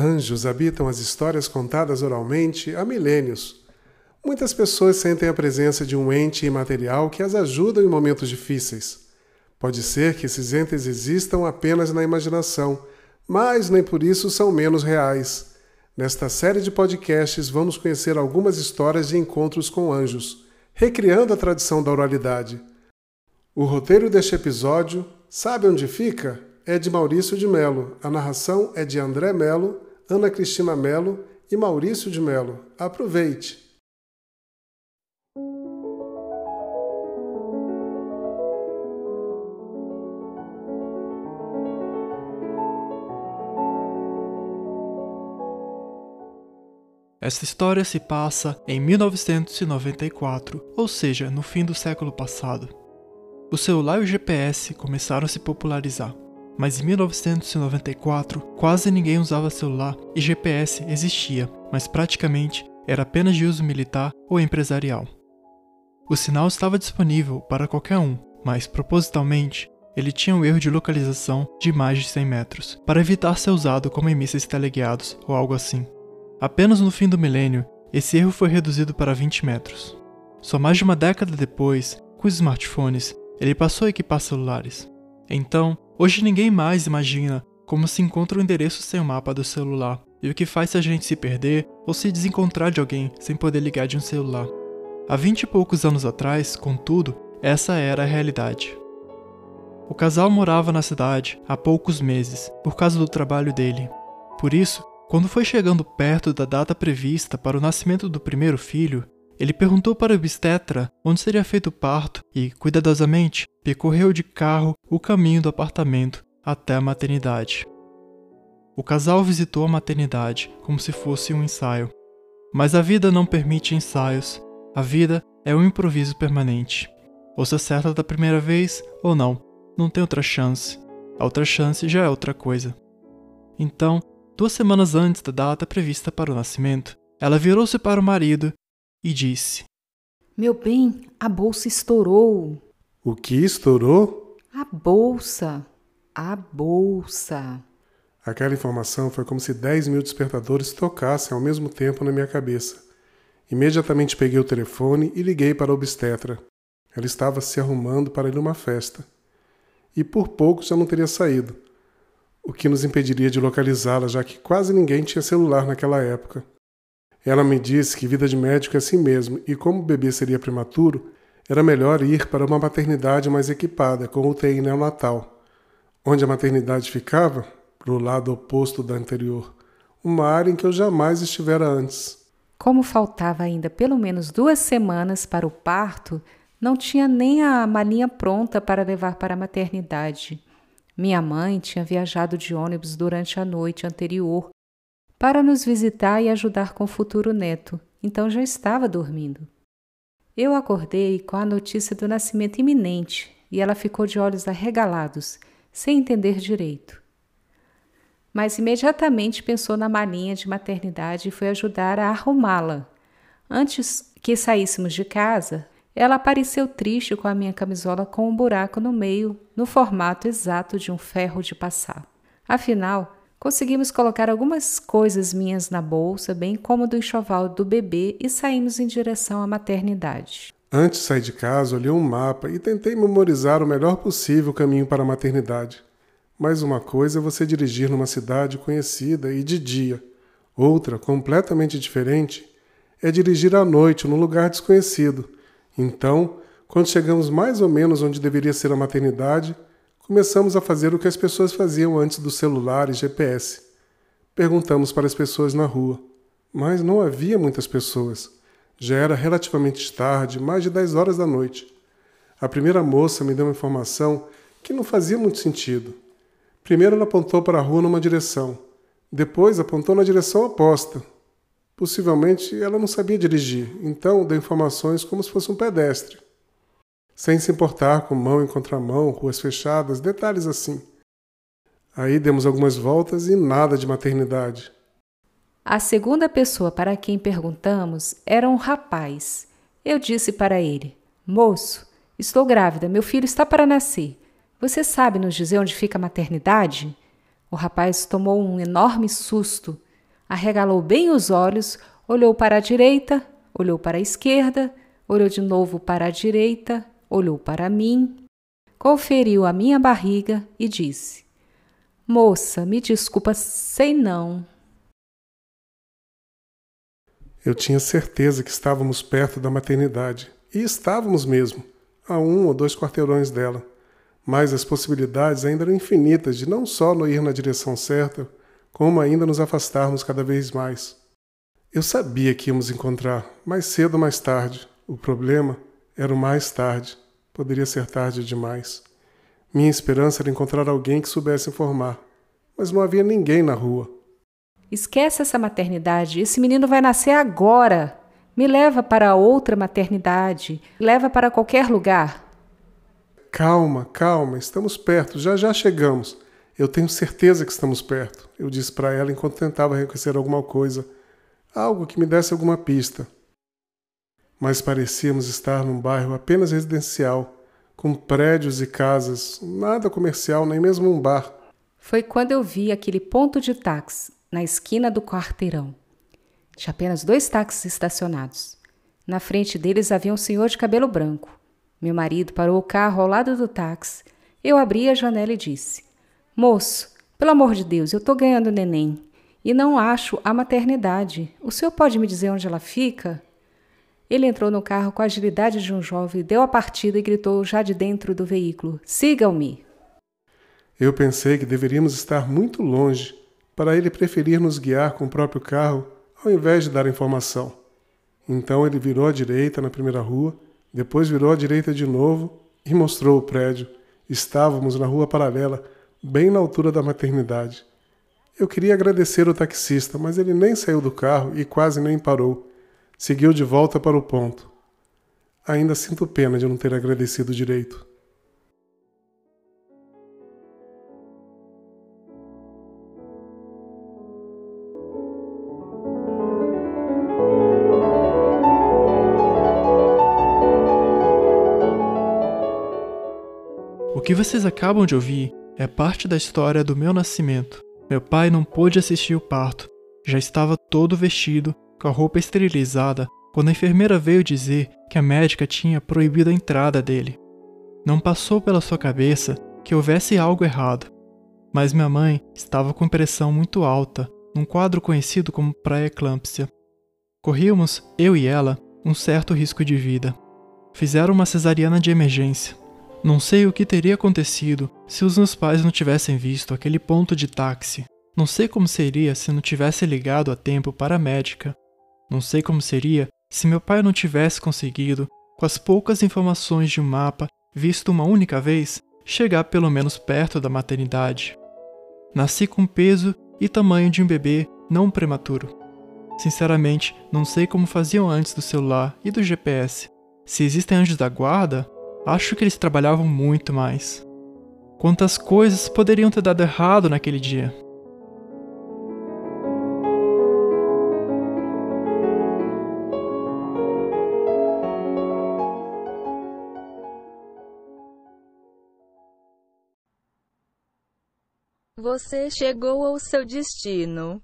Anjos habitam as histórias contadas oralmente há milênios. Muitas pessoas sentem a presença de um ente imaterial que as ajuda em momentos difíceis. Pode ser que esses entes existam apenas na imaginação, mas nem por isso são menos reais. Nesta série de podcasts, vamos conhecer algumas histórias de encontros com anjos, recriando a tradição da oralidade. O roteiro deste episódio, sabe onde fica? É de Maurício de Melo. A narração é de André Melo Ana Cristina Melo e Maurício de Melo. Aproveite! Esta história se passa em 1994, ou seja, no fim do século passado. O celular e o GPS começaram a se popularizar mas em 1994 quase ninguém usava celular e GPS existia, mas praticamente era apenas de uso militar ou empresarial. O sinal estava disponível para qualquer um, mas propositalmente ele tinha um erro de localização de mais de 100 metros, para evitar ser usado como em mísseis teleguiados ou algo assim. Apenas no fim do milênio, esse erro foi reduzido para 20 metros. Só mais de uma década depois, com os smartphones, ele passou a equipar celulares. Então, Hoje ninguém mais imagina como se encontra o endereço sem o mapa do celular e o que faz se a gente se perder ou se desencontrar de alguém sem poder ligar de um celular. Há vinte e poucos anos atrás, contudo, essa era a realidade. O casal morava na cidade há poucos meses por causa do trabalho dele. Por isso, quando foi chegando perto da data prevista para o nascimento do primeiro filho, ele perguntou para o obstetra onde seria feito o parto e, cuidadosamente, percorreu de carro o caminho do apartamento até a maternidade. O casal visitou a maternidade como se fosse um ensaio. Mas a vida não permite ensaios. A vida é um improviso permanente. Ou se acerta da primeira vez ou não, não tem outra chance. A outra chance já é outra coisa. Então, duas semanas antes da data prevista para o nascimento, ela virou-se para o marido e disse: Meu bem, a bolsa estourou. O que estourou? A bolsa. A bolsa. Aquela informação foi como se 10 mil despertadores tocassem ao mesmo tempo na minha cabeça. Imediatamente peguei o telefone e liguei para a obstetra. Ela estava se arrumando para ir a uma festa. E por pouco já não teria saído, o que nos impediria de localizá-la, já que quase ninguém tinha celular naquela época. Ela me disse que vida de médico é assim mesmo, e como o bebê seria prematuro, era melhor ir para uma maternidade mais equipada, com UTI neonatal. Onde a maternidade ficava? Para o lado oposto da anterior. Uma área em que eu jamais estivera antes. Como faltava ainda pelo menos duas semanas para o parto, não tinha nem a malinha pronta para levar para a maternidade. Minha mãe tinha viajado de ônibus durante a noite anterior para nos visitar e ajudar com o futuro neto, então já estava dormindo. Eu acordei com a notícia do nascimento iminente e ela ficou de olhos arregalados, sem entender direito. Mas imediatamente pensou na malinha de maternidade e foi ajudar a arrumá-la. Antes que saíssemos de casa, ela apareceu triste com a minha camisola com um buraco no meio, no formato exato de um ferro de passar. Afinal, Conseguimos colocar algumas coisas minhas na bolsa, bem como do enxoval do bebê, e saímos em direção à maternidade. Antes de sair de casa, olhei um mapa e tentei memorizar o melhor possível o caminho para a maternidade. Mas uma coisa é você dirigir numa cidade conhecida e de dia. Outra, completamente diferente, é dirigir à noite num lugar desconhecido. Então, quando chegamos mais ou menos onde deveria ser a maternidade, começamos a fazer o que as pessoas faziam antes do celular e GPS. Perguntamos para as pessoas na rua, mas não havia muitas pessoas. Já era relativamente tarde, mais de 10 horas da noite. A primeira moça me deu uma informação que não fazia muito sentido. Primeiro ela apontou para a rua numa direção, depois apontou na direção oposta. Possivelmente ela não sabia dirigir, então deu informações como se fosse um pedestre sem se importar com mão em contramão, ruas fechadas, detalhes assim. Aí demos algumas voltas e nada de maternidade. A segunda pessoa para quem perguntamos era um rapaz. Eu disse para ele: Moço, estou grávida, meu filho está para nascer. Você sabe nos dizer onde fica a maternidade? O rapaz tomou um enorme susto. arregalou bem os olhos, olhou para a direita, olhou para a esquerda, olhou de novo para a direita, olhou para mim, conferiu a minha barriga e disse: Moça, me desculpa, sei não. Eu tinha certeza que estávamos perto da maternidade. E estávamos mesmo, a um ou dois quarteirões dela. Mas as possibilidades ainda eram infinitas de não só não ir na direção certa, como ainda nos afastarmos cada vez mais. Eu sabia que íamos encontrar, mais cedo ou mais tarde. O problema era o mais tarde. Poderia ser tarde demais. Minha esperança era encontrar alguém que soubesse informar, mas não havia ninguém na rua. Esquece essa maternidade. Esse menino vai nascer agora. Me leva para outra maternidade. Leva para qualquer lugar. Calma, calma. Estamos perto. Já já chegamos. Eu tenho certeza que estamos perto. Eu disse para ela enquanto tentava reconhecer alguma coisa. Algo que me desse alguma pista. Mas parecíamos estar num bairro apenas residencial, com prédios e casas, nada comercial, nem mesmo um bar. Foi quando eu vi aquele ponto de táxi na esquina do quarteirão. Tinha apenas dois táxis estacionados. Na frente deles havia um senhor de cabelo branco. Meu marido parou o carro ao lado do táxi. Eu abri a janela e disse: Moço, pelo amor de Deus, eu estou ganhando neném e não acho a maternidade. O senhor pode me dizer onde ela fica? Ele entrou no carro com a agilidade de um jovem, deu a partida e gritou já de dentro do veículo: Sigam-me! Eu pensei que deveríamos estar muito longe para ele preferir nos guiar com o próprio carro ao invés de dar informação. Então ele virou à direita na primeira rua, depois virou à direita de novo e mostrou o prédio. Estávamos na rua paralela, bem na altura da maternidade. Eu queria agradecer o taxista, mas ele nem saiu do carro e quase nem parou. Seguiu de volta para o ponto. Ainda sinto pena de não ter agradecido direito. que vocês acabam de ouvir é parte da história do meu nascimento. Meu pai não pôde assistir o parto. Já estava todo vestido, com a roupa esterilizada, quando a enfermeira veio dizer que a médica tinha proibido a entrada dele. Não passou pela sua cabeça que houvesse algo errado. Mas minha mãe estava com pressão muito alta, num quadro conhecido como pré-eclâmpsia. Corríamos, eu e ela, um certo risco de vida. Fizeram uma cesariana de emergência. Não sei o que teria acontecido se os meus pais não tivessem visto aquele ponto de táxi. Não sei como seria se não tivesse ligado a tempo para a médica. Não sei como seria se meu pai não tivesse conseguido, com as poucas informações de um mapa visto uma única vez, chegar pelo menos perto da maternidade. Nasci com peso e tamanho de um bebê não prematuro. Sinceramente, não sei como faziam antes do celular e do GPS. Se existem anjos da guarda, Acho que eles trabalhavam muito mais. Quantas coisas poderiam ter dado errado naquele dia? Você chegou ao seu destino.